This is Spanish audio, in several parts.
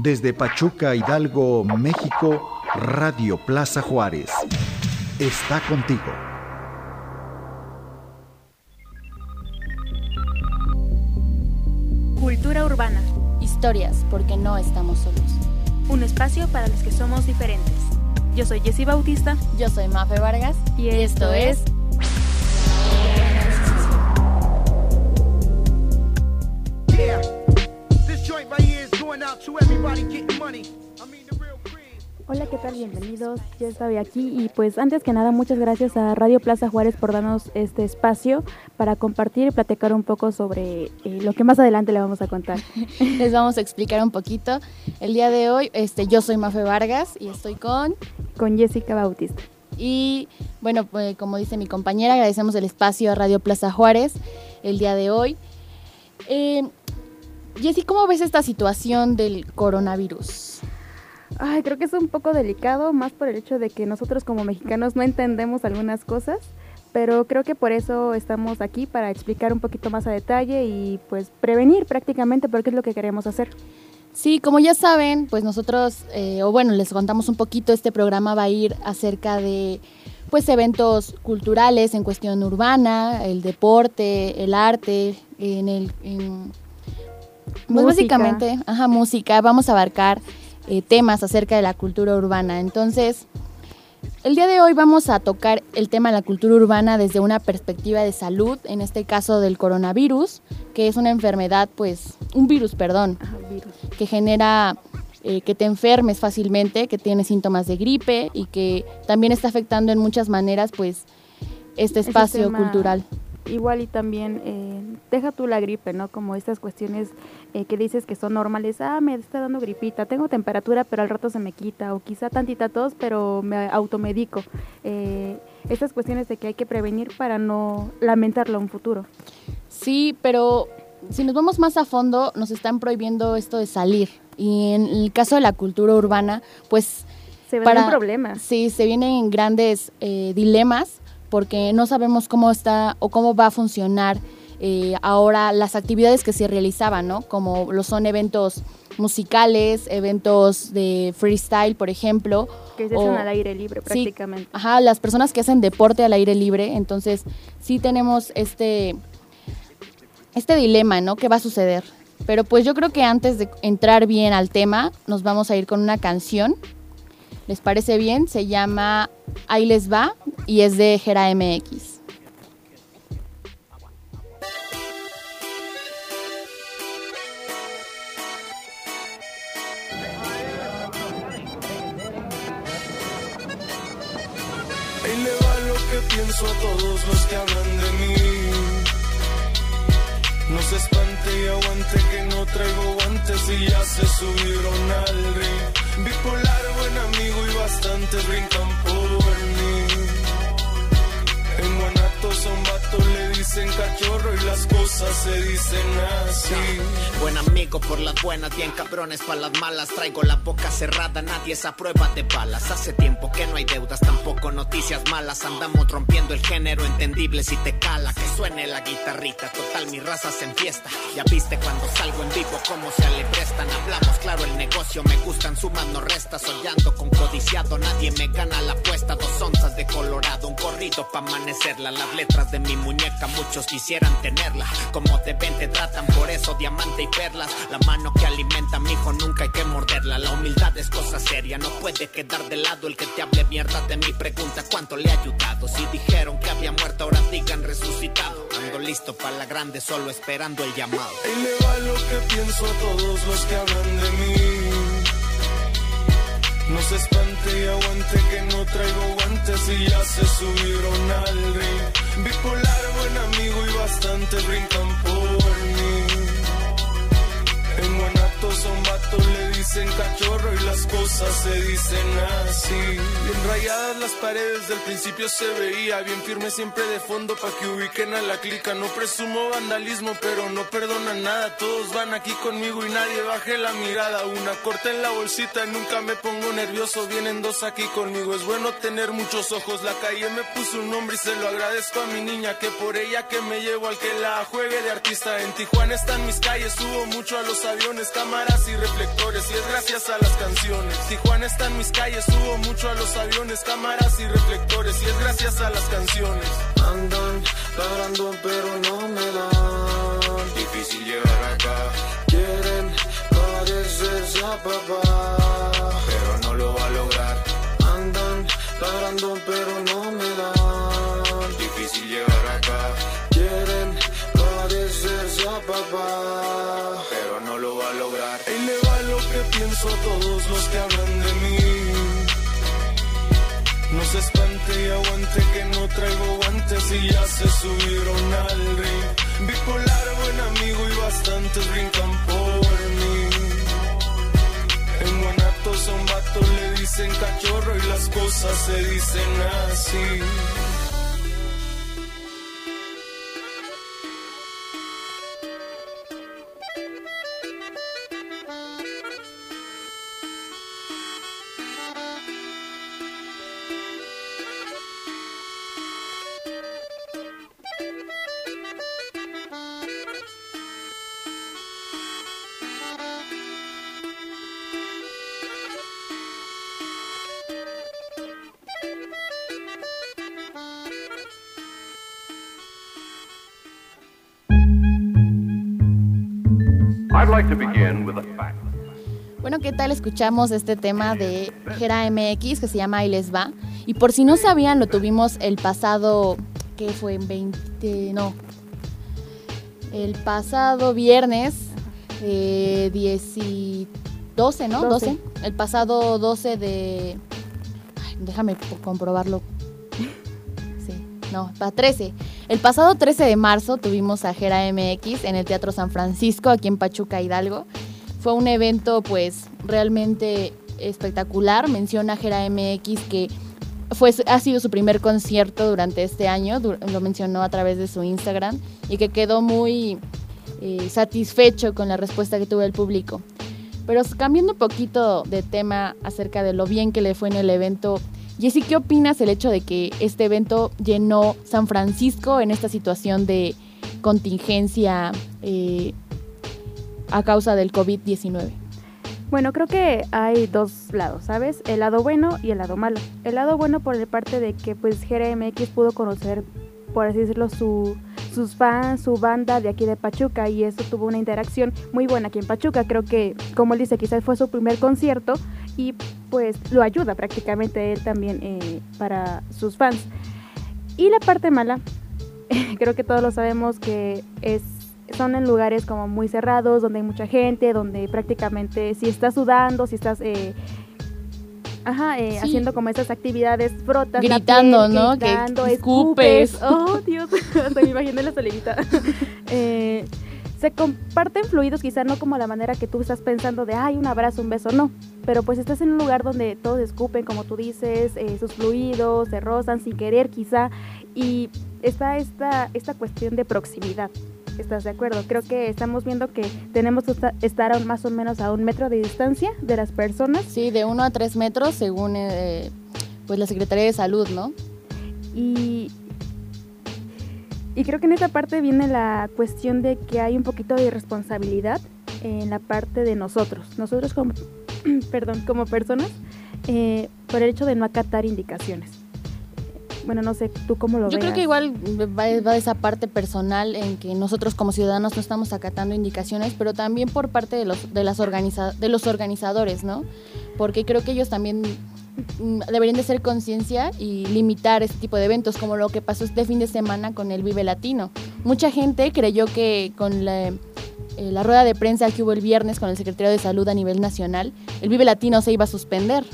Desde Pachuca, Hidalgo, México, Radio Plaza Juárez. Está contigo. Cultura urbana. Historias, porque no estamos solos. Un espacio para los que somos diferentes. Yo soy Jessie Bautista. Yo soy Mafe Vargas. Y, esto, es... Hola, ¿qué tal? Bienvenidos. Yo estoy aquí y pues antes que nada muchas gracias a Radio Plaza Juárez por darnos este espacio para compartir y platicar un poco sobre eh, lo que más adelante le vamos a contar. Les vamos a explicar un poquito. El día de hoy este, yo soy Mafe Vargas y estoy con... Con Jessica Bautista. Y bueno, pues, como dice mi compañera, agradecemos el espacio a Radio Plaza Juárez el día de hoy. Eh, Jessy, ¿cómo ves esta situación del coronavirus? Ay, creo que es un poco delicado, más por el hecho de que nosotros como mexicanos no entendemos algunas cosas, pero creo que por eso estamos aquí para explicar un poquito más a detalle y pues prevenir prácticamente porque es lo que queremos hacer. Sí, como ya saben, pues nosotros, eh, o bueno, les contamos un poquito, este programa va a ir acerca de pues eventos culturales en cuestión urbana, el deporte, el arte, en el... pues básicamente, ajá, música, vamos a abarcar eh, temas acerca de la cultura urbana. Entonces, el día de hoy vamos a tocar el tema de la cultura urbana desde una perspectiva de salud, en este caso del coronavirus, que es una enfermedad, pues, un virus, perdón, que genera eh, que te enfermes fácilmente, que tiene síntomas de gripe y que también está afectando en muchas maneras, pues, este espacio cultural igual y también eh, deja tú la gripe, ¿no? Como estas cuestiones eh, que dices que son normales, ah, me está dando gripita, tengo temperatura, pero al rato se me quita, o quizá tantita tos, pero me automedico. Eh, estas cuestiones de que hay que prevenir para no lamentarlo en un futuro. Sí, pero si nos vamos más a fondo, nos están prohibiendo esto de salir. Y en el caso de la cultura urbana, pues... Se ven problemas. Sí, se vienen grandes dilemas porque no sabemos cómo está o cómo va a funcionar eh, ahora las actividades que se realizaban, ¿no? Como lo son eventos musicales, eventos de freestyle, por ejemplo. Que se hacen al aire libre prácticamente. ajá, las personas que hacen deporte al aire libre, entonces sí tenemos este, este dilema, ¿no? ¿Qué va a suceder? Pero pues yo creo que antes de entrar bien al tema, nos vamos a ir con una canción ¿Les parece bien? Se llama Ahí les va y es de Gera MX. Pienso a todos los que hablan de mí. No se espante y aguante que no traigo guantes y ya se subieron al ring. Bipolar, buen amigo y bastantes brincan por mí. En Guanato son vatos, le dicen cachorro y las cosas se dicen así. Buen amigo por las buenas, bien cabrones para las malas. Traigo la boca cerrada, nadie es a prueba de balas. Hace tiempo que no hay deudas, tampoco noticias malas. Andamos rompiendo el género entendible si te cala. Suene la guitarrita, total mi raza se enfiesta. Ya viste cuando salgo en vivo cómo se le prestan. Hablamos claro el negocio, me gustan sumas no restas. Soñando con codiciado, nadie me gana la apuesta. Dos onzas de colorado, un corrido pa' amanecerla. Las letras de mi muñeca, muchos quisieran tenerla. Como te ven, te tratan, por eso diamante y perlas. La mano que alimenta mi hijo nunca hay que morderla. La humildad es cosa seria, no puede quedar de lado el que te hable mierda de mi pregunta cuánto le ha ayudado. Si dijeron que había muerto, ahora digan resucitado. Ando listo para la grande, solo esperando el llamado. Y le va lo que pienso a todos los que hablan de mí. No se espante y aguante que no traigo guantes y ya se subieron al ring. Bipolar, buen amigo y bastante brincan por mí. Dicen cachorro y las cosas se dicen así. Bien rayadas las paredes, del principio se veía bien firme siempre de fondo pa' que ubiquen a la clica. No presumo vandalismo, pero no perdonan nada. Todos van aquí conmigo y nadie baje la mirada. Una corta en la bolsita y nunca me pongo nervioso. Vienen dos aquí conmigo, es bueno tener muchos ojos. La calle me puso un nombre y se lo agradezco a mi niña. Que por ella que me llevo al que la juegue de artista. En Tijuana están mis calles, subo mucho a los aviones, cámaras y reflectores. Es gracias a las canciones. Tijuana está en mis calles, subo mucho a los aviones, cámaras y reflectores y es gracias a las canciones. Andan ladrando pero no me dan. Difícil llegar acá. Quieren parecerse a papá, pero no lo va a lograr. Andan ladrando pero no me dan. Difícil llegar acá. Quieren parecerse a papá, pienso todos los que hablan de mí. No se espante y aguante que no traigo guantes y ya se subieron al ring. Bipolar, buen amigo y bastantes brincan por mí. En Guanatos a un vato le dicen cachorro y las cosas se dicen así. Bueno, ¿qué tal escuchamos este tema de Gera MX que se llama Ahí les va? Y por si no sabían, lo tuvimos el pasado, ¿qué fue? En 20, no. El pasado viernes, eh, 10 y 12, ¿no? 12. El pasado 12 de... Ay, déjame comprobarlo. Sí, no, para 13. El pasado 13 de marzo tuvimos a Gera MX en el Teatro San Francisco, aquí en Pachuca, Hidalgo. Fue un evento pues realmente espectacular. Menciona Gera MX que fue, ha sido su primer concierto durante este año, lo mencionó a través de su Instagram y que quedó muy eh, satisfecho con la respuesta que tuvo el público. Pero cambiando un poquito de tema acerca de lo bien que le fue en el evento, Jessy, ¿qué opinas el hecho de que este evento llenó San Francisco en esta situación de contingencia eh, a causa del COVID-19? Bueno, creo que hay dos lados, ¿sabes? El lado bueno y el lado malo. El lado bueno por la parte de que pues GRMX pudo conocer, por así decirlo, su, sus fans, su banda de aquí de Pachuca y eso tuvo una interacción muy buena aquí en Pachuca. Creo que, como él dice, quizás fue su primer concierto y pues lo ayuda prácticamente él también eh, para sus fans. Y la parte mala, creo que todos lo sabemos que es son en lugares como muy cerrados, donde hay mucha gente, donde prácticamente si estás sudando, si estás eh, ajá, eh, haciendo como esas actividades, frotas, gritando, ¿no? Gritando, que escupes. Oh, Dios, me imagino la solita. eh, se comparten fluidos, quizá no como la manera que tú estás pensando de, ay, un abrazo, un beso, no. Pero pues estás en un lugar donde todos escupen, como tú dices, eh, sus fluidos, se rozan sin querer quizá, y está esta, esta cuestión de proximidad. ¿Estás de acuerdo? Creo que estamos viendo que tenemos que estar más o menos a un metro de distancia de las personas. Sí, de uno a tres metros según eh, pues la Secretaría de Salud, ¿no? Y, y creo que en esta parte viene la cuestión de que hay un poquito de irresponsabilidad en la parte de nosotros, nosotros como, perdón, como personas, eh, por el hecho de no acatar indicaciones. Bueno, no sé, ¿tú cómo lo Yo ves? Yo creo que igual va, esa parte personal en que nosotros como ciudadanos no estamos acatando indicaciones, pero también por parte de los, de las organiza, de los organizadores, ¿no? Porque creo que ellos también deberían de ser conciencia y limitar este tipo de eventos, como lo que pasó este fin de semana con el Vive Latino. Mucha gente creyó que con la, eh, la rueda de prensa que hubo el viernes con el secretario de Salud a nivel nacional, el Vive Latino se iba a suspender,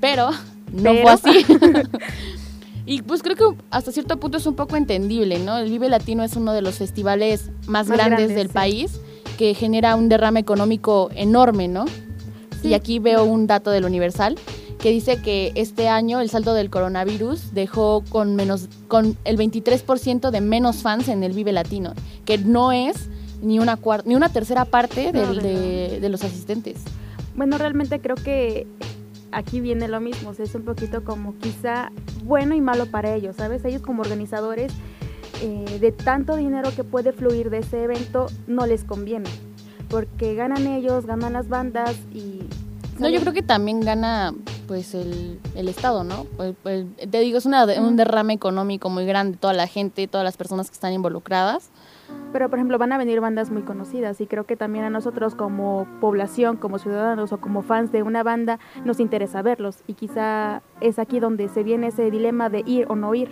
pero no fue así. Y pues creo que hasta cierto punto es un poco entendible, ¿no? El Vive Latino es uno de los festivales más, grandes, del país que genera un derrame económico enorme, ¿no? Y aquí veo un dato del Universal que dice que este año el saldo del coronavirus dejó con menos con el 23% de menos fans en el Vive Latino, que no es ni una ni una tercera parte de, de, los asistentes. Bueno, realmente creo que aquí viene lo mismo, es un poquito como quizá bueno y malo para ellos, ¿sabes? Ellos como organizadores eh, de tanto dinero que puede fluir de ese evento no les conviene porque ganan ellos, ganan las bandas y... No, yo creo que también gana pues el, el Estado, ¿no? Pues, pues, te digo, es una, un derrame económico muy grande, toda la gente, todas las personas que están involucradas. Pero, por ejemplo, van a venir bandas muy conocidas y creo que también a nosotros como población, como ciudadanos o como fans de una banda, nos interesa verlos y quizá es aquí donde se viene ese dilema de ir o no ir.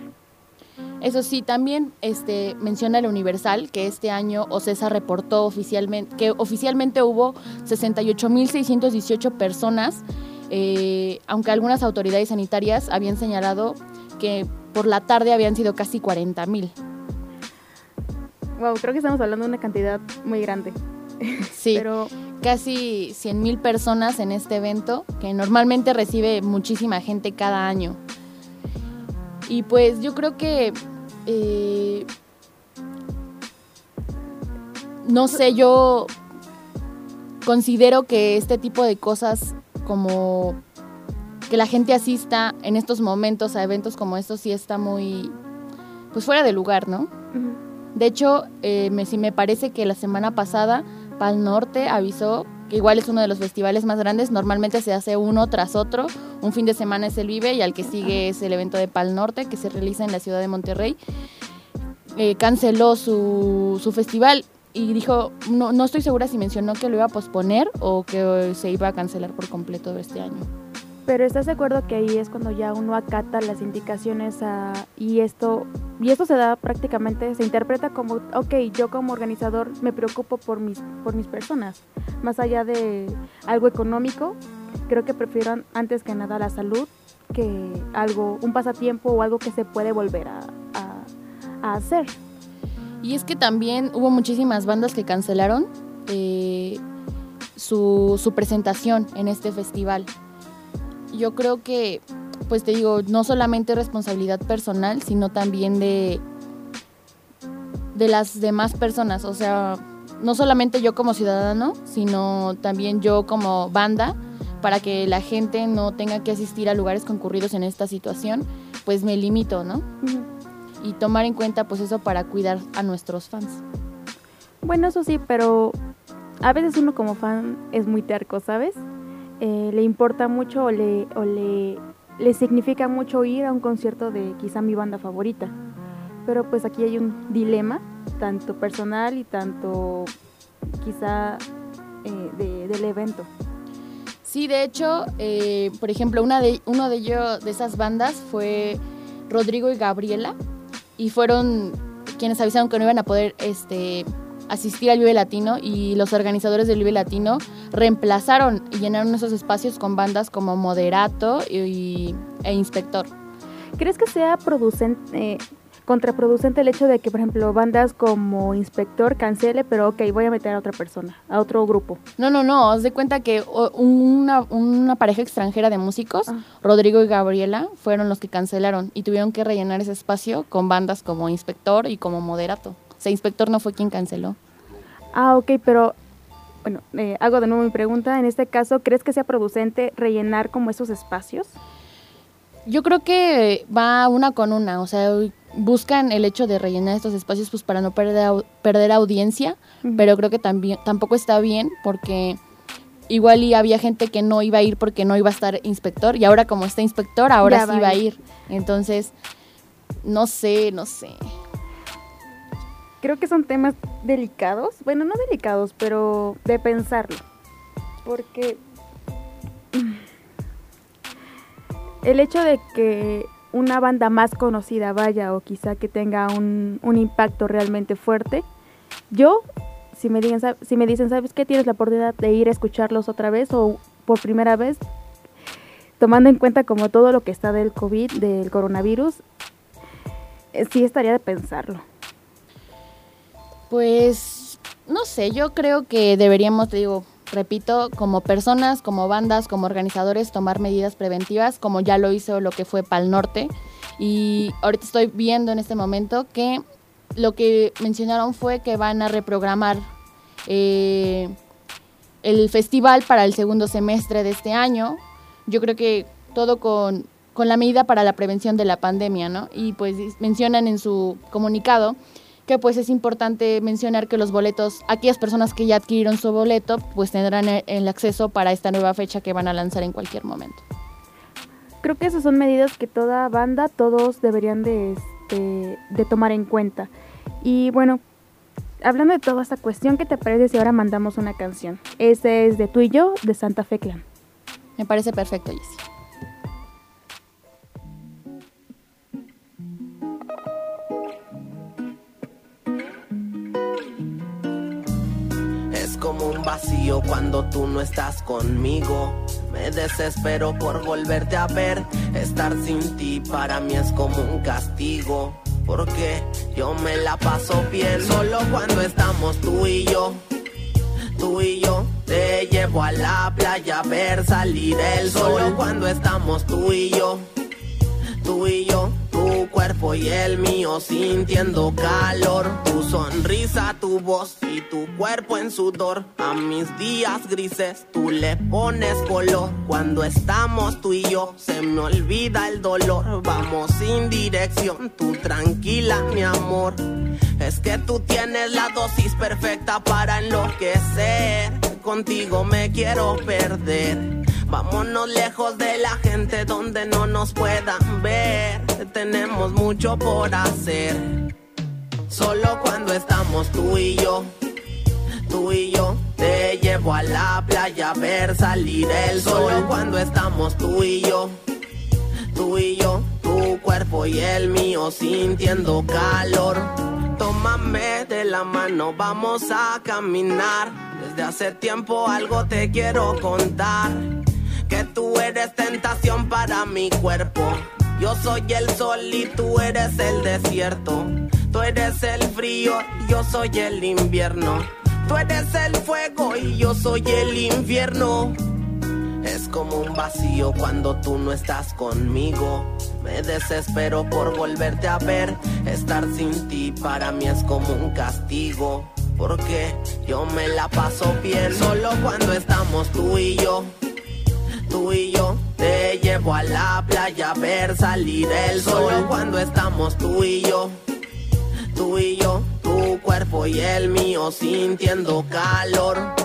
Eso sí, también este, menciona el Universal que este año OCESA reportó oficialmente que oficialmente hubo 68.618 personas, eh, aunque algunas autoridades sanitarias habían señalado que por la tarde habían sido casi 40.000. Wow, creo que estamos hablando de una cantidad muy grande. Sí, Pero... casi 100.000 personas en este evento, que normalmente recibe muchísima gente cada año. Y pues yo creo que eh, no sé, yo considero que este tipo de cosas como que la gente asista en estos momentos a eventos como estos sí está muy pues fuera de lugar, ¿no? De hecho, eh, me, sí me parece que la semana pasada Pal Norte avisó que igual es uno de los festivales más grandes, normalmente se hace uno tras otro, un fin de semana es el Vive y al que sigue es el evento de Pal Norte que se realiza en la ciudad de Monterrey. Eh, canceló su, su festival y dijo, no, no estoy segura si mencionó que lo iba a posponer o que se iba a cancelar por completo este año. Pero ¿estás de acuerdo que ahí es cuando ya uno acata las indicaciones y esto y esto se da prácticamente se interpreta como ok yo como organizador me preocupo por mis por mis personas más allá de algo económico creo que prefiero antes que nada la salud que algo un pasatiempo o algo que se puede volver a, hacer. Y es que también hubo muchísimas bandas que cancelaron eh, su, su presentación en este festival yo creo que, pues te digo, no solamente responsabilidad personal, sino también de, de las demás personas. O sea, no solamente yo como ciudadano, sino también yo como banda, para que la gente no tenga que asistir a lugares concurridos en esta situación, pues me limito, ¿no? Y tomar en cuenta pues eso para cuidar a nuestros fans. Bueno, eso sí, pero a veces uno como fan es muy terco, ¿sabes? Eh, le importa mucho o, le, o le, le significa mucho ir a un concierto de quizá mi banda favorita. Pero pues aquí hay un dilema, tanto personal y tanto quizá eh, del evento. Sí, de hecho, eh, por ejemplo, una de, uno de ellos, de esas bandas fue Rodrigo y Gabriela, y fueron quienes avisaron que no iban a poder este, asistir al Vive Latino y los organizadores del Vive Latino reemplazaron y llenaron esos espacios con bandas como Moderato y, e Inspector. ¿Crees que sea producente, eh, contraproducente el hecho de que, por ejemplo, bandas como Inspector cancele, pero ok, voy a meter a otra persona, a otro grupo? No, no, no, os de cuenta que una, una pareja extranjera de músicos, ah. Rodrigo y Gabriela, fueron los que cancelaron y tuvieron que rellenar ese espacio con bandas como Inspector y como Moderato sea, inspector no fue quien canceló. Ah, ok, pero bueno, eh, hago de nuevo mi pregunta. En este caso, ¿crees que sea producente rellenar como esos espacios? Yo creo que va una con una, o sea, buscan el hecho de rellenar estos espacios pues para no perder, perder audiencia, pero creo que también tampoco está bien porque igual y había gente que no iba a ir porque no iba a estar inspector y ahora como está inspector, ahora sí va a ir. Entonces, no sé, no sé creo que son temas delicados, bueno, no delicados, pero de pensarlo. Porque el hecho de que una banda más conocida vaya o quizá que tenga un, impacto realmente fuerte, yo, si me, digan, si me dicen, ¿sabes qué? Tienes la oportunidad de ir a escucharlos otra vez o por primera vez, tomando en cuenta como todo lo que está del COVID, del coronavirus, eh, sí estaría de pensarlo. Pues no sé, yo creo que deberíamos, digo, repito, como personas, como bandas, como organizadores, tomar medidas preventivas, como ya lo hizo lo que fue Pal Norte. Y ahorita estoy viendo en este momento que lo que mencionaron fue que van a reprogramar eh, el festival para el segundo semestre de este año. Yo creo que todo con, con la medida para la prevención de la pandemia, ¿no? Y pues mencionan en su comunicado que pues es importante mencionar que los boletos, aquellas personas que ya adquirieron su boleto, pues tendrán e, el acceso para esta nueva fecha que van a lanzar en cualquier momento. Creo que esas son medidas que toda banda, todos deberían de, este, de tomar en cuenta. Y bueno, hablando de toda esta cuestión, ¿qué te parece si ahora mandamos una canción? Ese es de tú y yo, de Santa Fe Clan. Me parece perfecto, Jessy. como un vacío cuando tú no estás conmigo. Me desespero por volverte a ver. Estar sin ti para mí es como un castigo. Porque yo me la paso bien solo cuando estamos tú y yo. Tú y yo te llevo a la playa a ver salir el sol. Solo cuando estamos tú y yo. Tú y yo tu cuerpo y el mío sintiendo calor. Tu sonrisa, tu voz y tu cuerpo en sudor. A mis días grises tú le pones color. Cuando estamos tú y yo se me olvida el dolor. Vamos sin dirección, tú tranquila mi amor. Es que tú tienes la dosis perfecta para enloquecer. Contigo me quiero perder. Vámonos lejos de la gente donde no nos puedan ver. Tenemos mucho por hacer. Solo cuando estamos tú y yo, tú y yo, te llevo a la playa a ver salir el sol. Solo cuando estamos tú y yo, tú y yo, tu cuerpo y el mío sintiendo calor. Tómame de la mano, vamos a caminar. Desde hace tiempo algo te quiero contar tú eres tentación para mi cuerpo. Yo soy el sol y tú eres el desierto. Tú eres el frío yo soy el invierno. Tú eres el fuego y yo soy el infierno. Es como un vacío cuando tú no estás conmigo. Me desespero por volverte a ver. Estar sin ti para mí es como un castigo. Porque yo me la paso bien solo cuando estamos tú y yo tú y yo. Te llevo a la playa a ver salir el sol. Solo cuando estamos tú y yo. Tú y yo, tu cuerpo y el mío sintiendo calor.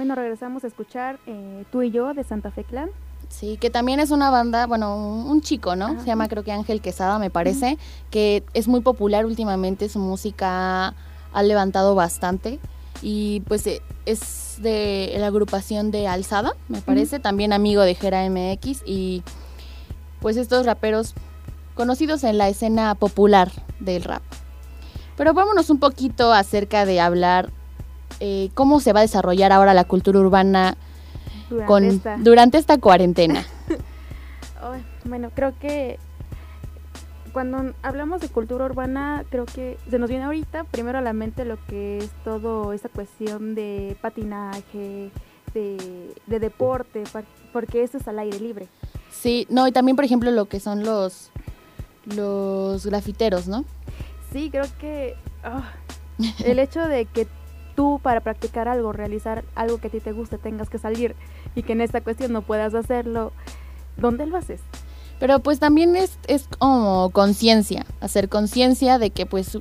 Bueno, regresamos a escuchar eh, Tú y yo de Santa Fe Clan. Sí, que también es una banda, bueno, un, chico, ¿no? Se llama creo que Ángel Quesada, me parece, que es muy popular últimamente, su música ha levantado bastante y pues eh, es de la agrupación de Alzada, me parece, también amigo de Jera MX y pues estos raperos conocidos en la escena popular del rap. Pero vámonos un poquito acerca de hablar eh, cómo se va a desarrollar ahora la cultura urbana durante, con, esta. durante esta cuarentena. bueno, creo que cuando hablamos de cultura urbana, creo que se nos viene ahorita primero a la mente lo que es todo esta cuestión de patinaje, de, deporte, porque eso es al aire libre. Sí, no, y también por ejemplo lo que son los los grafiteros, ¿no? Sí, creo que ah, el hecho de que tú para practicar algo, realizar algo que a ti te guste, tengas que salir y que en esta cuestión no puedas hacerlo, ¿dónde lo haces? Pero pues también es, es como conciencia, hacer conciencia de que pues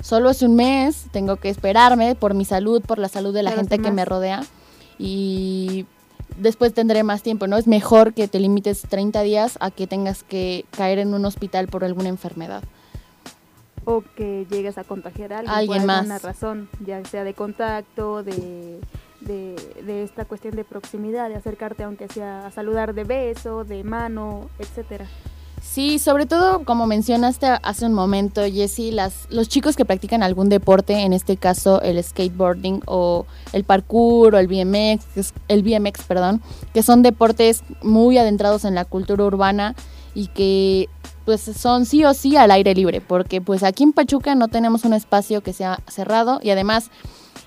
solo es un mes, tengo que esperarme por mi salud, por la salud de la gente que me rodea y después tendré más tiempo, ¿no? Es mejor que te limites 30 días a que tengas que caer en un hospital por alguna enfermedad o que llegues a contagiar a alguien, por alguna razón, ya sea de contacto, de, de, esta cuestión de proximidad, de acercarte aunque sea a saludar de beso, de mano, etcétera. Sí, sobre todo como mencionaste hace un momento, Jessy, las, los chicos que practican algún deporte, en este caso el skateboarding o el parkour o el BMX, el BMX, perdón, que son deportes muy adentrados en la cultura urbana y que pues son sí o sí al aire libre, porque pues aquí en Pachuca no tenemos un espacio que sea cerrado y además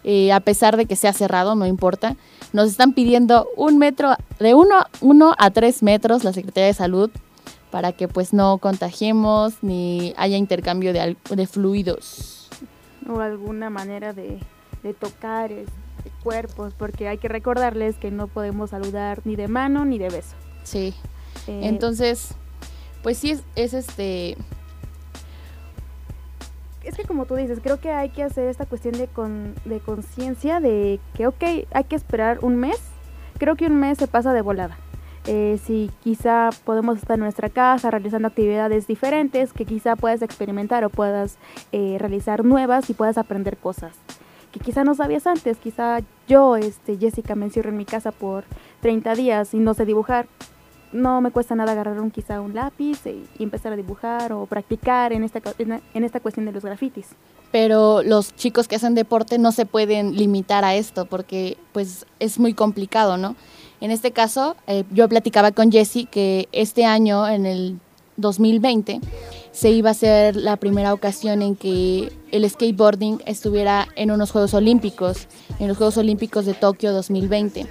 eh, a pesar de que sea cerrado, no importa, nos están pidiendo un metro, de uno, uno a tres metros la Secretaría de Salud para que pues no contagiemos ni haya intercambio de, de fluidos. O alguna manera de, tocar este, cuerpos, porque hay que recordarles que no podemos saludar ni de mano ni de beso. Sí. Eh, Entonces, pues sí es, es este es que como tú dices, creo que hay que hacer esta cuestión de, con, de conciencia de que, ok, hay que esperar un mes. Creo que un mes se pasa de volada. Eh, si quizá podemos estar en nuestra casa realizando actividades diferentes, que quizá puedas experimentar o puedas eh, realizar nuevas y puedas aprender cosas que quizá no sabías antes. Quizá yo, este, Jessica, me encierro en mi casa por 30 días y no sé dibujar no me cuesta nada agarrar un, quizá un lápiz y, empezar a dibujar o practicar en esta, en esta cuestión de los grafitis. Pero los chicos que hacen deporte no se pueden limitar a esto porque pues es muy complicado, ¿no? En este caso, eh, yo platicaba con Jesse que este año, en el 2020, se iba a ser la primera ocasión en que el skateboarding estuviera en unos Juegos Olímpicos, en los Juegos Olímpicos de Tokio 2020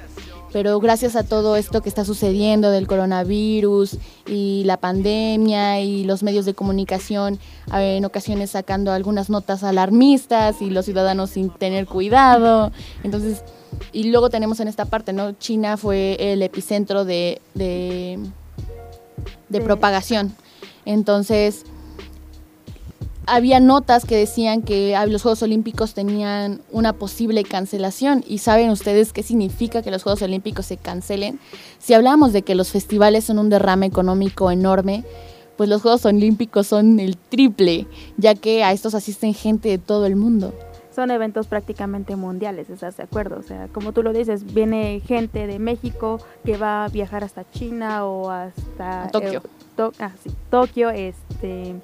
pero gracias a todo esto que está sucediendo del coronavirus y la pandemia y los medios de comunicación en ocasiones sacando algunas notas alarmistas y los ciudadanos sin tener cuidado. Entonces, y luego tenemos en esta parte, ¿no? China fue el epicentro de, de, de propagación. Entonces, había notas que decían que los Juegos Olímpicos tenían una posible cancelación. ¿Y saben ustedes qué significa que los Juegos Olímpicos se cancelen? Si hablamos de que los festivales son un derrame económico enorme, pues los Juegos Olímpicos son el triple, ya que a estos asisten gente de todo el mundo. Son eventos prácticamente mundiales, ¿estás de acuerdo? O sea, como tú lo dices, viene gente de México que va a viajar hasta China o hasta Tokio. ah, sí, Tokio, este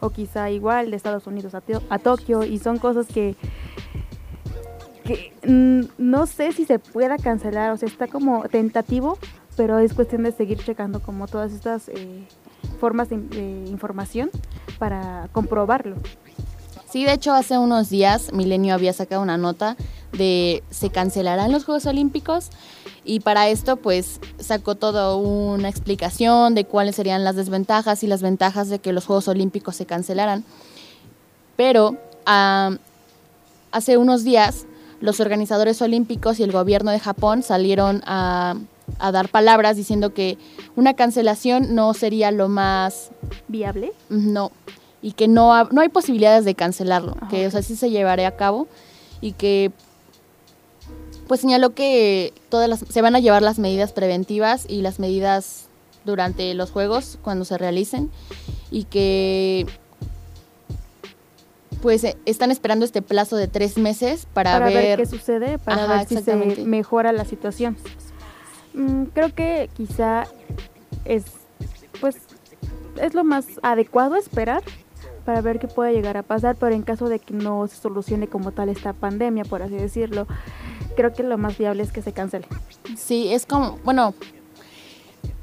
o quizá igual de Estados Unidos a, Tokio y son cosas que que mm, no sé si se pueda cancelar, o sea, está como tentativo, pero es cuestión de seguir checando como todas estas eh, formas de, información para comprobarlo. Sí, de hecho hace unos días Milenio había sacado una nota de se cancelarán los Juegos Olímpicos y para esto pues sacó toda una explicación de cuáles serían las desventajas y las ventajas de que los Juegos Olímpicos se cancelaran. Pero hace unos días los organizadores olímpicos y el gobierno de Japón salieron a, dar palabras diciendo que una cancelación no sería lo más viable. No, y que no, no hay posibilidades de cancelarlo, que o sea, sí se llevaría a cabo y que pues señaló que todas las, se van a llevar las medidas preventivas y las medidas durante los juegos cuando se realicen y que pues eh, están esperando este plazo de tres meses para, ver... qué sucede, para ver si se mejora la situación. Mm, creo que quizá es pues es lo más adecuado esperar para ver qué puede llegar a pasar, pero en caso de que no se solucione como tal esta pandemia, por así decirlo, creo que lo más viable es que se cancele. Sí, es como, bueno,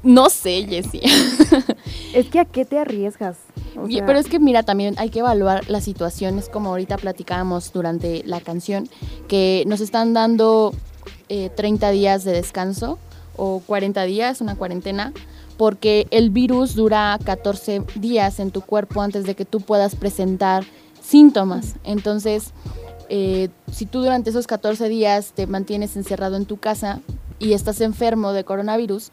no sé, Jessie. es que a qué te arriesgas. Pero es que mira, también hay que evaluar las situaciones, como ahorita platicábamos durante la canción, que nos están dando 30 eh, días de descanso o 40 días, una cuarentena, porque el virus dura 14 días en tu cuerpo antes de que tú puedas presentar síntomas. Entonces, eh, si tú durante esos 14 días te mantienes encerrado en tu casa y estás enfermo de coronavirus,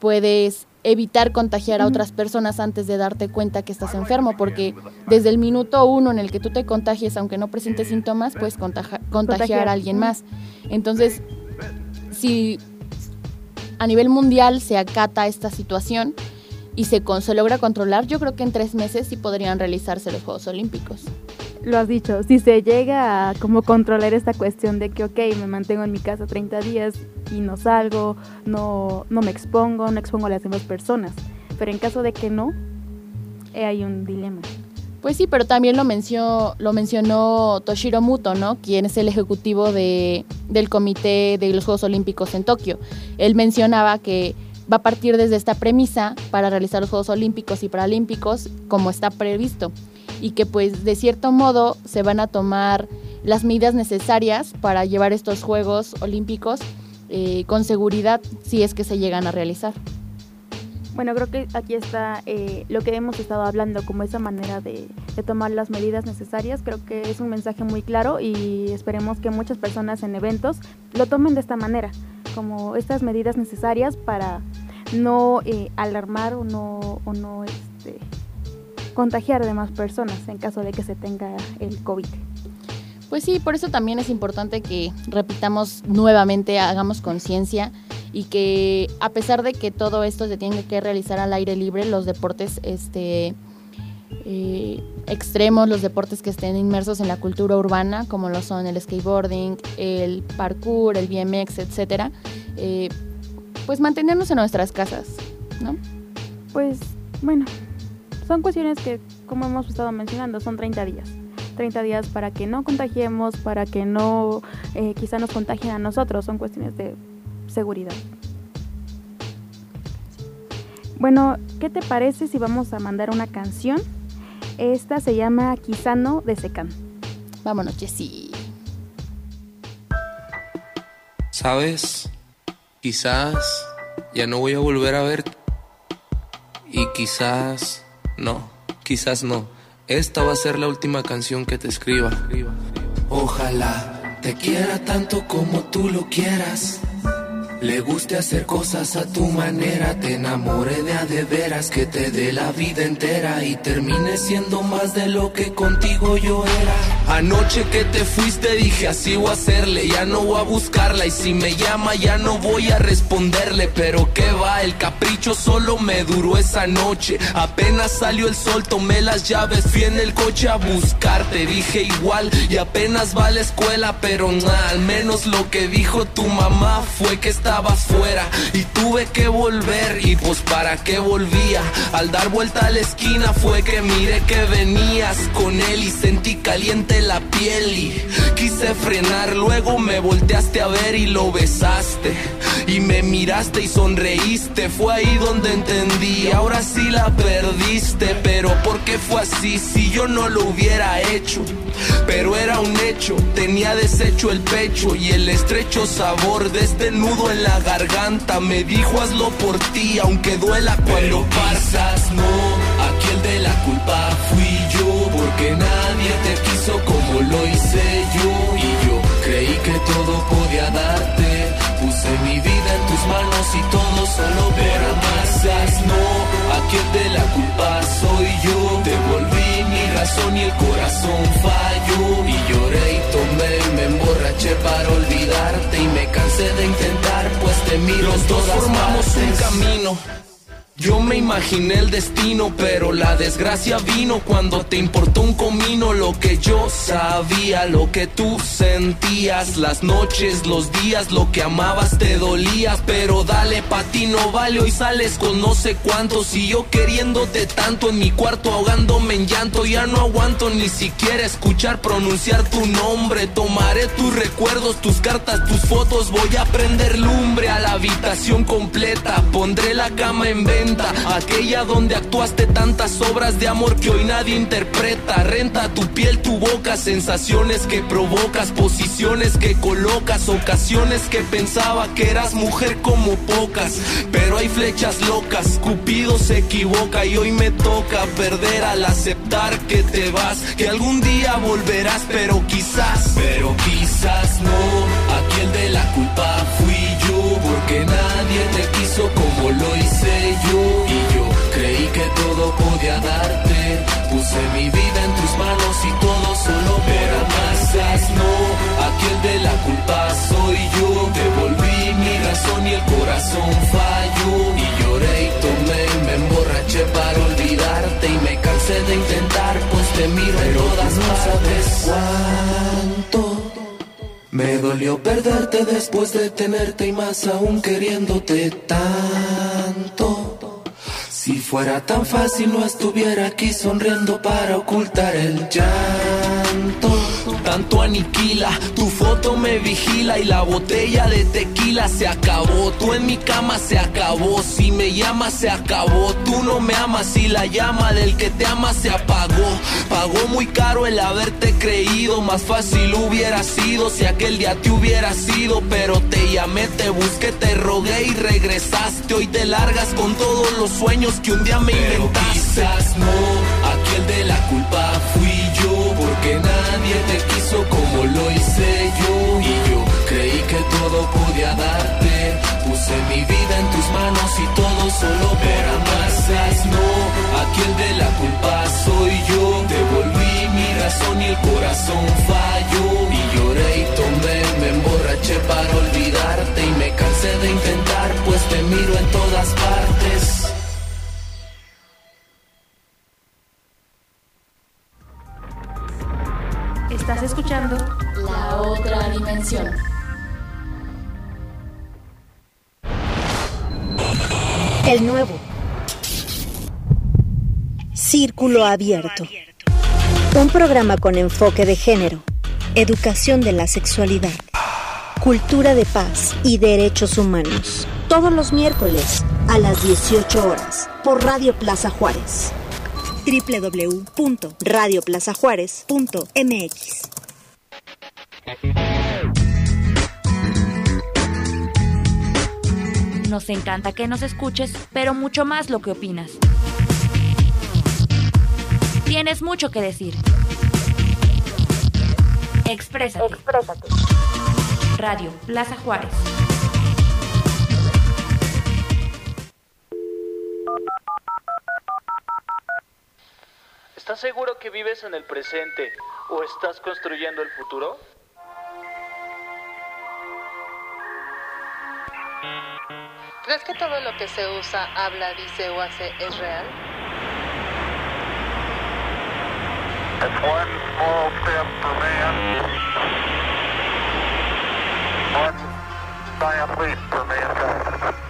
puedes evitar contagiar a otras personas antes de darte cuenta que estás enfermo, porque desde el minuto uno en el que tú te contagies, aunque no presentes síntomas, puedes contagiar a alguien más. Entonces, si a nivel mundial se acata esta situación y se, se logra controlar, yo creo que en tres meses sí podrían realizarse los Juegos Olímpicos lo has dicho, si se llega a como controlar esta cuestión de que, ok, me mantengo en mi casa 30 días y no salgo, no, no me expongo, no expongo a las demás personas, pero en caso de que no, hay un dilema. Pues sí, pero también lo mencionó, lo mencionó Toshiro Muto, ¿no? Quien es el ejecutivo de, del Comité de los Juegos Olímpicos en Tokio. Él mencionaba que va a partir desde esta premisa para realizar los Juegos Olímpicos y Paralímpicos como está previsto y que pues de cierto modo se van a tomar las medidas necesarias para llevar estos Juegos Olímpicos eh, con seguridad si es que se llegan a realizar. Bueno, creo que aquí está eh, lo que hemos estado hablando, como esa manera de, tomar las medidas necesarias. Creo que es un mensaje muy claro y esperemos que muchas personas en eventos lo tomen de esta manera, como estas medidas necesarias para no eh, alarmar o no, o no este, contagiar a demás personas en caso de que se tenga el COVID. Pues sí, por eso también es importante que repitamos nuevamente, hagamos conciencia y que a pesar de que todo esto se tiene que realizar al aire libre, los deportes este, eh, extremos, los deportes que estén inmersos en la cultura urbana, como lo son el skateboarding, el parkour, el BMX, etcétera, eh, pues mantenernos en nuestras casas, ¿no? Pues bueno, son cuestiones que, como hemos estado mencionando, son 30 días. 30 días para que no contagiemos, para que no eh, quizá nos contagien a nosotros, son cuestiones de seguridad. Bueno, ¿qué te parece si vamos a mandar una canción? Esta se llama Quizano de Secan. Vámonos, Jessy. ¿Sabes? Quizás ya no voy a volver a verte. Y quizás no, quizás no. Esta va a ser la última canción que te escriba. Ojalá te quiera tanto como tú lo quieras. Le guste hacer cosas a tu manera, te enamore de a de veras, que te dé la vida entera y termine siendo más de lo que contigo yo era. Anoche que te fuiste dije así voy a hacerle, ya no voy a buscarla y si me llama ya no voy a responderle, pero qué va, el capricho solo me duró esa noche. Apenas salió el sol, tomé las llaves, fui en el coche a buscarte, dije igual y apenas va a la escuela, pero nada, al menos lo que dijo tu mamá fue que estaba fuera y tuve que volver y pues para qué volvía. Al dar vuelta a la esquina fue que miré que venías con él y sentí caliente la piel y quise frenar. Luego me volteaste a ver y lo besaste y me miraste y sonreíste. Fue ahí donde entendí, ahora sí la perdiste, pero ¿por qué fue así si yo no lo hubiera hecho? Pero era un hecho, tenía deshecho el pecho y el estrecho sabor de este nudo en la garganta me dijo hazlo por ti, aunque duela cuando pasas. No, aquí el de la culpa fui yo, porque nadie te quiso como lo hice yo. Y yo creí que todo podía darte, puse mi vida en tus manos y todo solo por amasas. No, aquí el de la culpa soy yo, te volví razón y el corazón falló. Y lloré y tomé y me emborraché para olvidarte y me cansé de intentar, pues te miro Los dos formamos un camino. Yo me imaginé el destino, pero la desgracia vino cuando te importó un comino. Lo que yo sabía, lo que tú sentías, las noches, los días, lo que amabas te dolías, pero dale pa' ti no vale, hoy sales con no sé cuántos y yo queriéndote tanto en mi cuarto ahogándome en llanto, ya no aguanto ni siquiera escuchar pronunciar tu nombre, tomaré tus recuerdos, tus cartas, tus fotos, voy a prender lumbre a la habitación completa, pondré la cama en venta aquella donde actuaste tantas obras de amor que hoy nadie interpreta. Renta tu piel, tu boca, sensaciones que provocas, posiciones que colocas, ocasiones que pensaba que eras mujer como pocas. Pero hay flechas locas, Cupido se equivoca y hoy me toca perder al aceptar que te vas, que algún día volverás, pero quizás, pero quizás no. Aquí el de la culpa fui porque nadie te quiso como lo hice yo. Y yo creí que todo podía darte. Puse mi vida en tus manos y todo solo por amasas. No, aquí el de la culpa soy yo. Te volví mi razón y el corazón falló. Y lloré y tomé y me emborraché para olvidarte. Y me cansé de intentar, pues te miro en todas no sabes cuánto. Me dolió perderte después de tenerte y más aún queriéndote tanto. Si fuera tan fácil no estuviera aquí sonriendo para ocultar el llanto. Tanto aniquila, tu foto me vigila y la botella de tequila se acabó. Tú en mi cama se acabó, si me llamas se acabó. Tú no me amas y la llama del que te ama se apagó. Pagó muy caro el haberte creído, más fácil hubiera sido si aquel día te hubiera sido. Pero te llamé, te busqué, te rogué y regresaste. Hoy te largas con todos los sueños que un día me Pero Quizás no, aquí el de la culpa fui yo, porque nadie te quiso como lo hice yo. Y yo creí que todo podía darte, puse mi vida en tus manos y todo solo por amarse. No, aquí el de la culpa soy yo, devolví mi razón y el corazón falló. Y lloré y tomé, me emborraché para olvidarte y me cansé de intentar, pues te miro en todas partes. Estás escuchando La otra dimensión. El nuevo. Círculo Abierto. Un programa con enfoque de género, educación de la sexualidad, cultura de paz y derechos humanos. Todos los miércoles a las 18 horas por Radio Plaza Juárez www.radioplazajuárez.mx. Nos encanta que nos escuches, pero mucho más lo que opinas. Tienes mucho que decir. Exprésate. Exprésate. Radio Plaza Juárez. ¿Estás seguro que vives en el presente o estás construyendo el futuro? ¿Crees que todo lo que se usa, habla, dice o hace es real? It's one small step for man, one giant leap for mankind.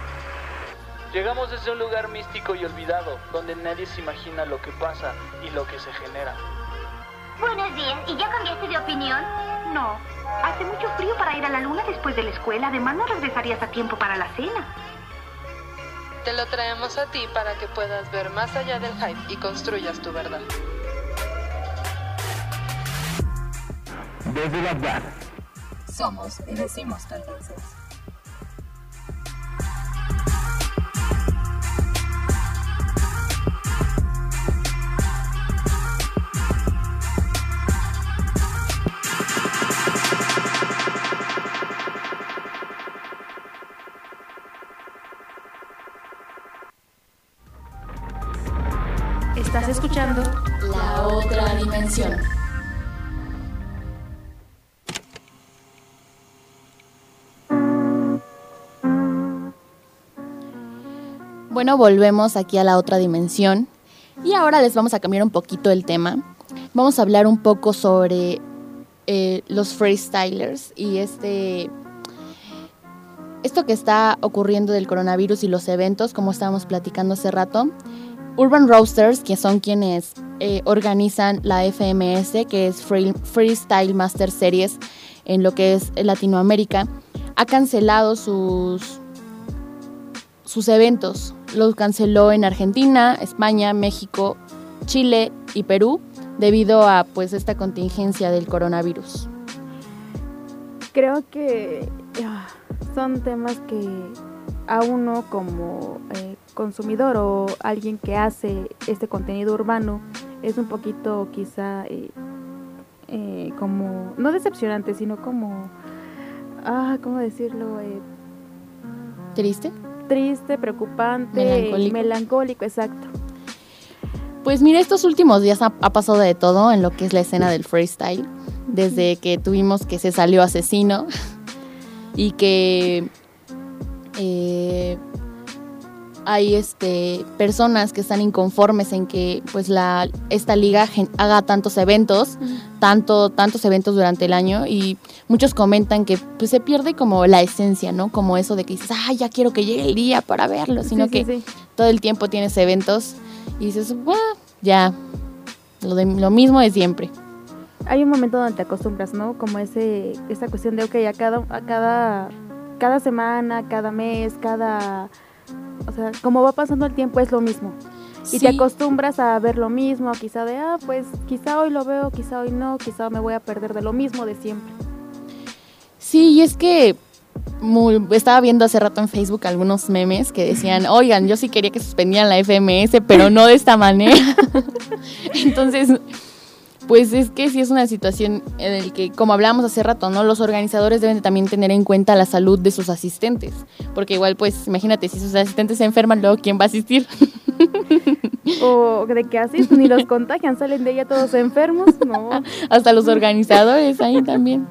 Llegamos desde un lugar místico y olvidado, donde nadie se imagina lo que pasa y lo que se genera. Buenos días, ¿y ya cambiaste de opinión? No. Hace mucho frío para ir a la luna después de la escuela. Además, no regresarías a tiempo para la cena. Te lo traemos a ti para que puedas ver más allá del hype y construyas tu verdad. Desde la verdad. Somos y decimos tendencias. Estás escuchando La otra dimensión. Bueno, volvemos aquí a la otra dimensión y ahora les vamos a cambiar un poquito el tema. Vamos a hablar un poco sobre eh, los freestylers y este esto que está ocurriendo del coronavirus y los eventos, como estábamos platicando hace rato. Urban Roasters, que son quienes eh, organizan la FMS, que es Free- Freestyle Master Series en lo que es Latinoamérica, ha cancelado sus, sus eventos. Los canceló en Argentina, España, México, Chile y Perú debido a pues esta contingencia del coronavirus. Creo que ah, son temas que a uno como eh, consumidor o alguien que hace este contenido urbano es un poquito quizá eh, eh, como, no decepcionante, sino como, ah, ¿cómo decirlo? Eh, ¿Triste? triste, preocupante, Melancólico. melancólico, exacto. Pues mira, estos últimos días ha, ha pasado de todo en lo que es la escena del freestyle. Desde que tuvimos que se salió asesino y que eh, hay este, personas que están inconformes en que pues la, esta liga haga tantos eventos, tanto, tantos eventos durante el año y muchos comentan que pues, se pierde como la esencia, ¿no? Como eso de que dices, ah, ya quiero que llegue el día para verlo, sino Sí, que sí. todo el tiempo tienes eventos y dices, ya, lo, de, lo mismo de siempre. Hay un momento donde te acostumbras, ¿no? Como ese, esa cuestión de, ok, a cada, a cada, cada semana, cada mes, cada... O sea, como va pasando el tiempo es lo mismo. Y te acostumbras a ver lo mismo, quizá de, ah, pues quizá hoy lo veo, quizá hoy no, quizá me voy a perder de lo mismo de siempre. Sí, y es que estaba viendo hace rato en Facebook algunos memes que decían, oigan, yo sí quería que suspendieran la FMS, pero no de esta manera. Entonces, pues es que sí es una situación en la que, como hablábamos hace rato, ¿no? Los organizadores deben también tener en cuenta la salud de sus asistentes. Porque igual, pues, imagínate, si sus asistentes se enferman, luego, ¿quién va a asistir? o de que asisten y los contagian, salen de ella todos enfermos, no. Hasta los organizadores ahí también.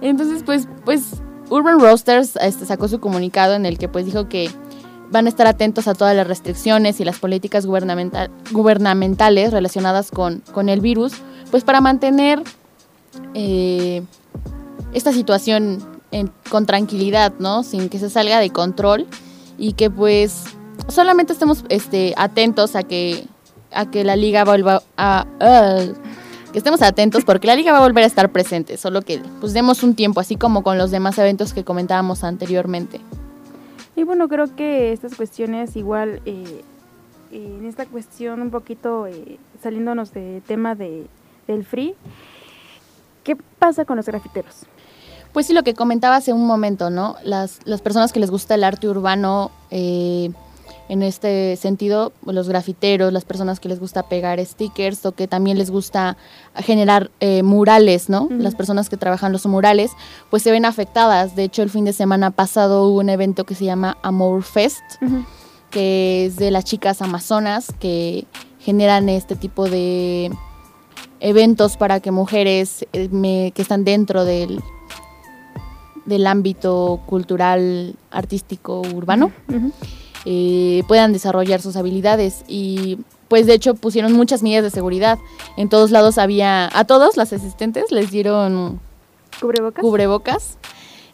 Entonces, pues, pues Urban Roasters este, sacó su comunicado en el que pues dijo que van a estar atentos a todas las restricciones y las políticas gubernamental, gubernamentales relacionadas con, con, el virus, pues para mantener eh, esta situación con tranquilidad, ¿no? Sin que se salga de control y que pues solamente estemos este, atentos a que, a que la liga vuelva a... Que estemos atentos porque la liga va a volver a estar presente, solo que pues demos un tiempo, así como con los demás eventos que comentábamos anteriormente. Y bueno, creo que estas cuestiones igual, eh, en esta cuestión un poquito eh, saliéndonos del tema de, del free, ¿qué pasa con los grafiteros? Pues sí, lo que comentaba hace un momento, ¿no? Las, las personas que les gusta el arte urbano, eh, en este sentido, los grafiteros, las personas que les gusta pegar stickers o que también les gusta generar eh, murales, ¿no? Las personas que trabajan los murales, pues se ven afectadas. De hecho, el fin de semana pasado hubo un evento que se llama Amor Fest, que es de las chicas amazonas que generan este tipo de eventos para que mujeres eh, que están dentro del, del ámbito cultural, artístico, urbano, eh, puedan desarrollar sus habilidades y pues de hecho pusieron muchas medidas de seguridad. En todos lados había, a todos las asistentes les dieron cubrebocas. cubrebocas.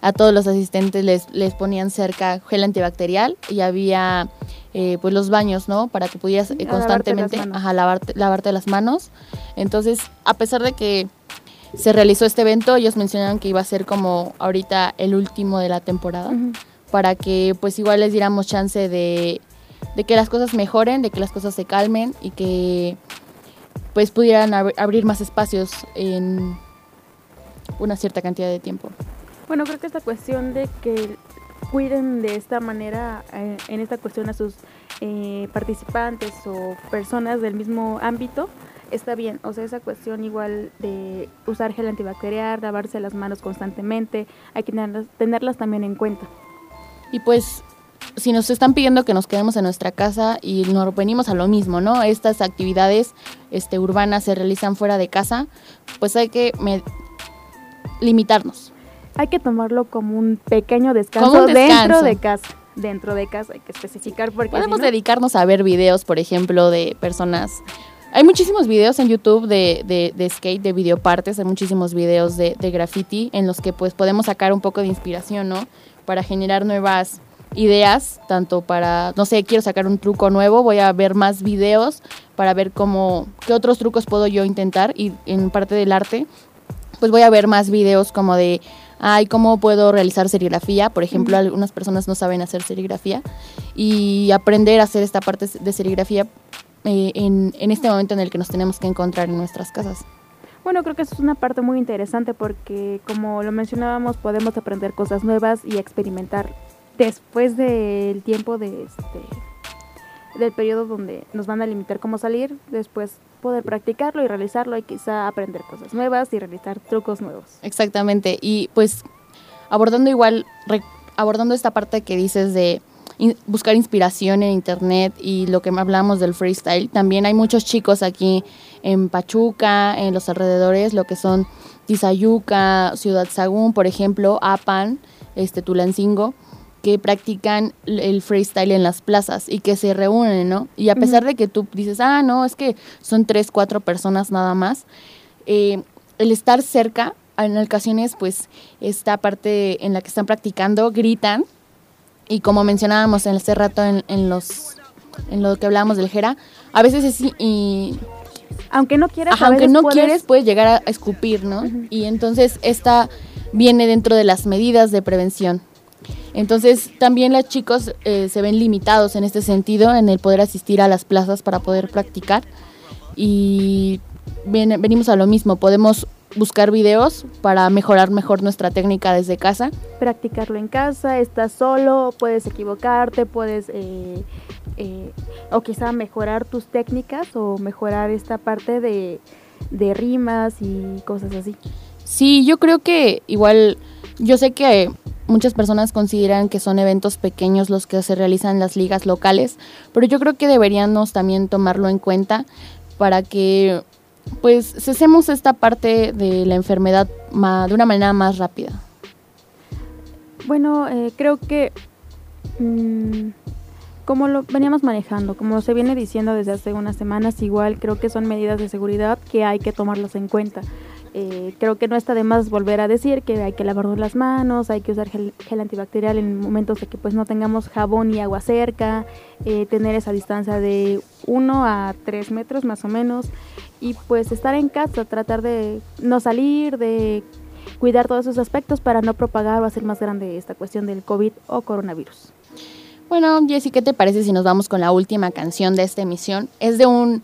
A todos los asistentes les, les ponían cerca gel antibacterial y había eh, pues los baños, ¿no? Para que pudieras eh, constantemente ajá, lavarte, lavarte las manos. Entonces, a pesar de que se realizó este evento, ellos mencionaron que iba a ser como ahorita el último de la temporada para que pues igual les diéramos chance de, que las cosas mejoren, de que las cosas se calmen y que pues pudieran abrir más espacios en una cierta cantidad de tiempo. Bueno, creo que esta cuestión de que cuiden de esta manera, eh, en esta cuestión a sus eh, participantes o personas del mismo ámbito, está bien. O sea, esa cuestión igual de usar gel antibacterial, lavarse las manos constantemente, hay que tenerlas también en cuenta. Y pues si nos están pidiendo que nos quedemos en nuestra casa y nos venimos a lo mismo, ¿no? Estas actividades este, urbanas se realizan fuera de casa, pues hay que limitarnos. Hay que tomarlo como un pequeño descanso, dentro de casa. Dentro de casa hay que especificar porque podemos dedicarnos a ver videos, por ejemplo, de personas. Hay muchísimos videos en YouTube de, de, de skate, de videopartes, hay muchísimos videos de, de graffiti en los que pues podemos sacar un poco de inspiración, ¿no? Para generar nuevas ideas, tanto para, no sé, quiero sacar un truco nuevo, voy a ver más videos para ver cómo, qué otros trucos puedo yo intentar y en parte del arte, pues voy a ver más videos como de, ay, cómo puedo realizar serigrafía, por ejemplo, algunas personas no saben hacer serigrafía y aprender a hacer esta parte de serigrafía eh, en, en este momento en el que nos tenemos que encontrar en nuestras casas. Bueno, creo que eso es una parte muy interesante porque, como lo mencionábamos, podemos aprender cosas nuevas y experimentar después del tiempo de este del periodo donde nos van a limitar cómo salir, después poder practicarlo y realizarlo y quizá aprender cosas nuevas y realizar trucos nuevos. Exactamente, y pues abordando igual, abordando esta parte que dices de buscar inspiración en internet y lo que hablamos del freestyle. También hay muchos chicos aquí en Pachuca, en los alrededores, lo que son Tizayuca, Ciudad Sagún, por ejemplo, Apan, este Tulancingo, que practican el freestyle en las plazas y que se reúnen, ¿no? Y a pesar de que tú dices, ah, no, es que son tres, cuatro personas nada más, eh, el estar cerca, en ocasiones, pues, esta parte en la que están practicando, gritan y como mencionábamos en hace rato en, los en lo que hablábamos del Jera, a veces es... Y, aunque no quieras, Ajá, aunque no quieres, puedes llegar a escupir, ¿no? Y entonces esta viene dentro de las medidas de prevención. Entonces también los chicos eh, se ven limitados en este sentido, en el poder asistir a las plazas para poder practicar. Y venimos a lo mismo, podemos buscar videos para mejorar mejor nuestra técnica desde casa. Practicarlo en casa, estás solo, puedes equivocarte, puedes eh, eh, o quizá mejorar tus técnicas o mejorar esta parte de, de rimas y cosas así. Sí, yo creo que igual, yo sé que muchas personas consideran que son eventos pequeños los que se realizan en las ligas locales, pero yo creo que deberíamos también tomarlo en cuenta para que pues cesemos esta parte de la enfermedad de una manera más rápida. Bueno, eh, creo que mm, como lo veníamos manejando, como se viene diciendo desde hace unas semanas, igual creo que son medidas de seguridad que hay que tomarlas en cuenta. Eh, creo que no está de más volver a decir que hay que lavarnos las manos, hay que usar gel, antibacterial en momentos de que pues no tengamos jabón y agua cerca, eh, tener esa distancia de 1 a 3 metros más o menos y pues estar en casa, tratar de no salir, de cuidar todos esos aspectos para no propagar o hacer más grande esta cuestión del COVID o coronavirus. Bueno, Jessy, ¿qué te parece si nos vamos con la última canción de esta emisión? Es de un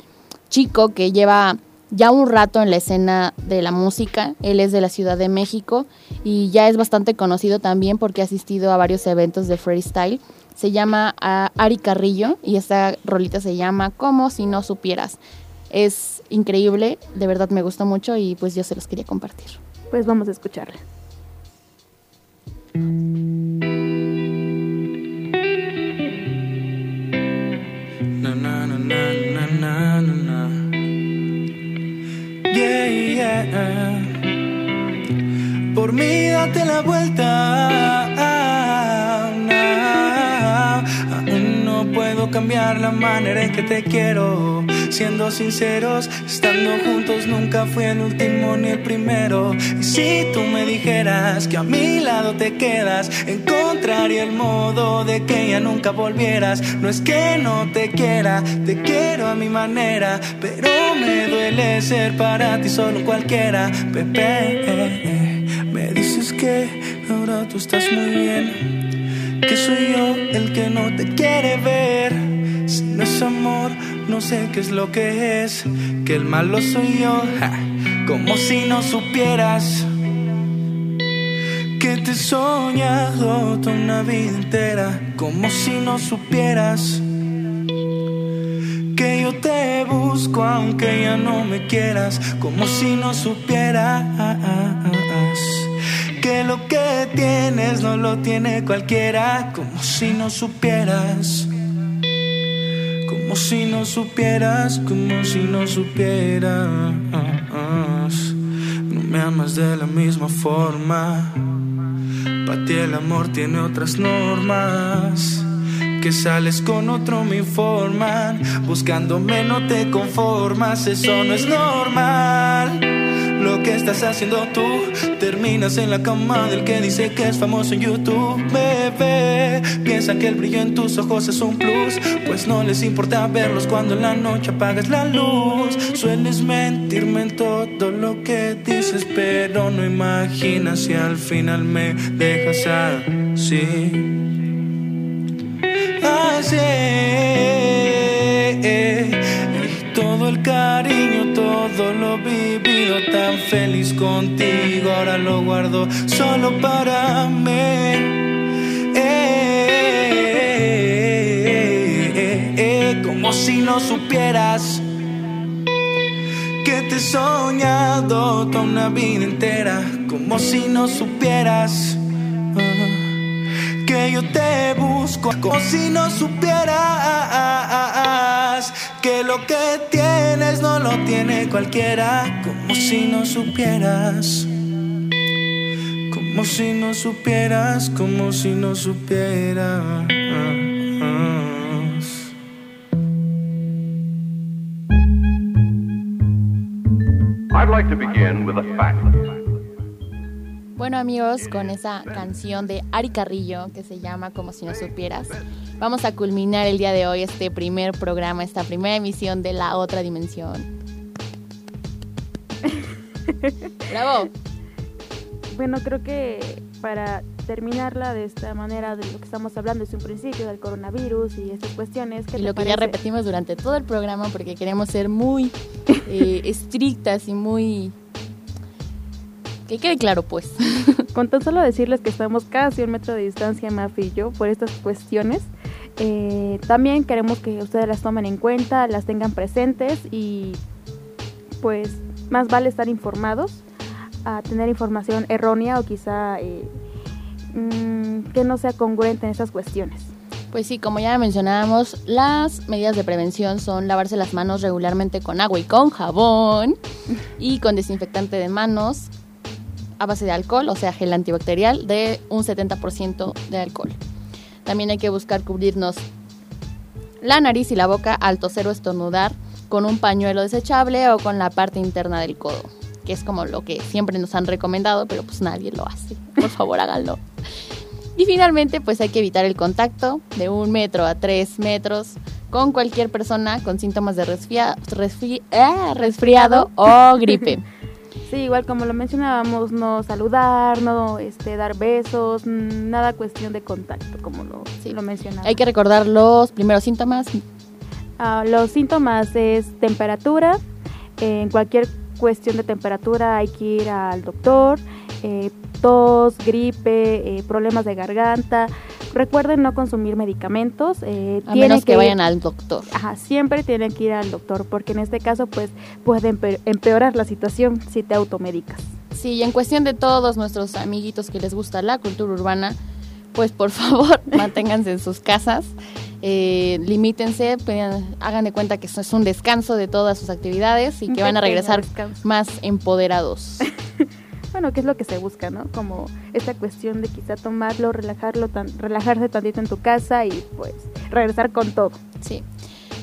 chico que lleva ya un rato en la escena de la música. Él es de la Ciudad de México y ya es bastante conocido también porque ha asistido a varios eventos de freestyle. Se llama ah, Ari Carrillo y esta rolita se llama Como si no supieras. Es increíble, de verdad me gustó mucho y pues yo se los quería compartir. Pues vamos a escucharla. Por mí date la vuelta. No puedo cambiar la manera en que te quiero. Siendo sinceros, estando juntos nunca fui el último ni el primero. Y si tú me dijeras que a mi lado te quedas, encontraría el modo de que ya nunca volvieras. No es que no te quiera, te quiero a mi manera, pero me duele ser para ti solo cualquiera. Pepe, me dices que ahora tú estás muy bien, que soy yo el que no te quiere ver. Si no es amor no sé qué es lo que es, que el malo soy yo, como si no supieras. Que te he soñado toda una vida entera, como si no supieras. Que yo te busco aunque ya no me quieras, como si no supieras que lo que tienes no lo tiene cualquiera, como si no supieras como si no supieras, como si no supieras. No me amas de la misma forma. Para ti el amor tiene otras normas. Que sales con otro me informan. Buscándome no te conformas, eso no es normal lo que estás haciendo tú. Terminas en la cama del que dice que es famoso en YouTube. Bebé, piensan que el brillo en tus ojos es un plus. Pues no les importa verlos cuando en la noche apagas la luz. Sueles mentirme en todo lo que dices, pero no imaginas si al final me dejas así. Así. Todo lo vivido tan feliz contigo, ahora lo guardo solo para mí. como si no supieras que te he soñado toda una vida entera, como si no supieras que yo te busco, como si no supieras que lo que tienes no lo tiene cualquiera, como si no supieras. Como si no supieras, como si no supieras. I'd like to begin with a fact. Bueno amigos, con esa canción de Ari Carrillo que se llama Como si no supieras, vamos a culminar el día de hoy este primer programa, esta primera emisión de La Otra Dimensión. ¡Bravo! Bueno, creo que para terminarla de esta manera de lo que estamos hablando es un principio del coronavirus y estas cuestiones. y lo que ya repetimos durante todo el programa porque queremos ser muy eh, estrictas y muy... Que quede claro, pues. Con tan solo decirles que estamos casi un metro de distancia, Mafi y yo, por estas cuestiones. Eh, también queremos que ustedes las tomen en cuenta, las tengan presentes y pues más vale estar informados a tener información errónea o quizá eh, mm, que no sea congruente en esas cuestiones. Pues sí, como ya mencionábamos, las medidas de prevención son lavarse las manos regularmente con agua y con jabón y con desinfectante de manos a base de alcohol, o sea, gel antibacterial de un 70% de alcohol. También hay que buscar cubrirnos la nariz y la boca al toser o estornudar con un pañuelo desechable o con la parte interna del codo que es como lo que siempre nos han recomendado, pero pues nadie lo hace. Por favor, háganlo. Y finalmente, pues hay que evitar el contacto de un metro a tres metros con cualquier persona con síntomas de eh, resfriado o gripe. Sí, igual como lo mencionábamos, no saludar, no este, dar besos, nada cuestión de contacto, como lo, sí. lo mencionaba. Hay que recordar los primeros síntomas. Ah, los síntomas es temperatura, en cualquier cuestión de temperatura hay que ir al doctor, eh, tos, gripe, eh, problemas de garganta. Recuerden no consumir medicamentos. Eh, a menos que, vayan al doctor. Ajá, siempre tienen que ir al doctor porque en este caso pues puede empeorar la situación si te automedicas. Sí, y en cuestión de todos nuestros amiguitos que les gusta la cultura urbana, pues por favor manténganse en sus casas eh, limítense, hagan de cuenta que eso es un descanso de todas sus actividades y que van a regresar más empoderados. bueno, que es lo que se busca, ¿no? Como esta cuestión de quizá tomarlo, relajarlo, tan, relajarse tantito en tu casa y pues regresar con todo. Sí.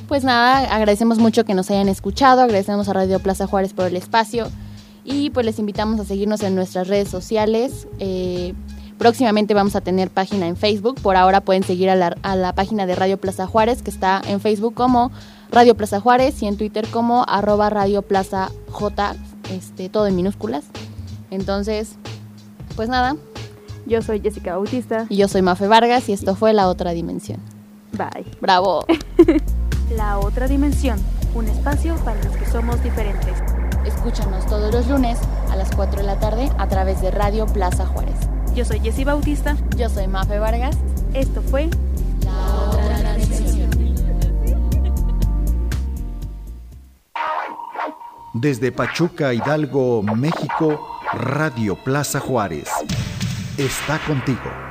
Pues nada, agradecemos mucho que nos hayan escuchado, agradecemos a Radio Plaza Juárez por el espacio y pues les invitamos a seguirnos en nuestras redes sociales. Eh, Próximamente vamos a tener página en Facebook. Por ahora pueden seguir a la, página de Radio Plaza Juárez, que está en Facebook como Radio Plaza Juárez y en Twitter como arroba Radio Plaza J, este, todo en minúsculas. Entonces, pues nada. Yo soy Jessica Bautista. Y yo soy Mafe Vargas y esto fue La Otra Dimensión. Bye. Bravo. la Otra Dimensión, un espacio para los que somos diferentes. Escúchanos todos los lunes a las 4 de la tarde a través de Radio Plaza Juárez. Yo soy Jessy Bautista. Yo soy Mafe Vargas. Esto fue La Otra Dimensión. Desde Pachuca, Hidalgo, México, Radio Plaza Juárez. Está contigo.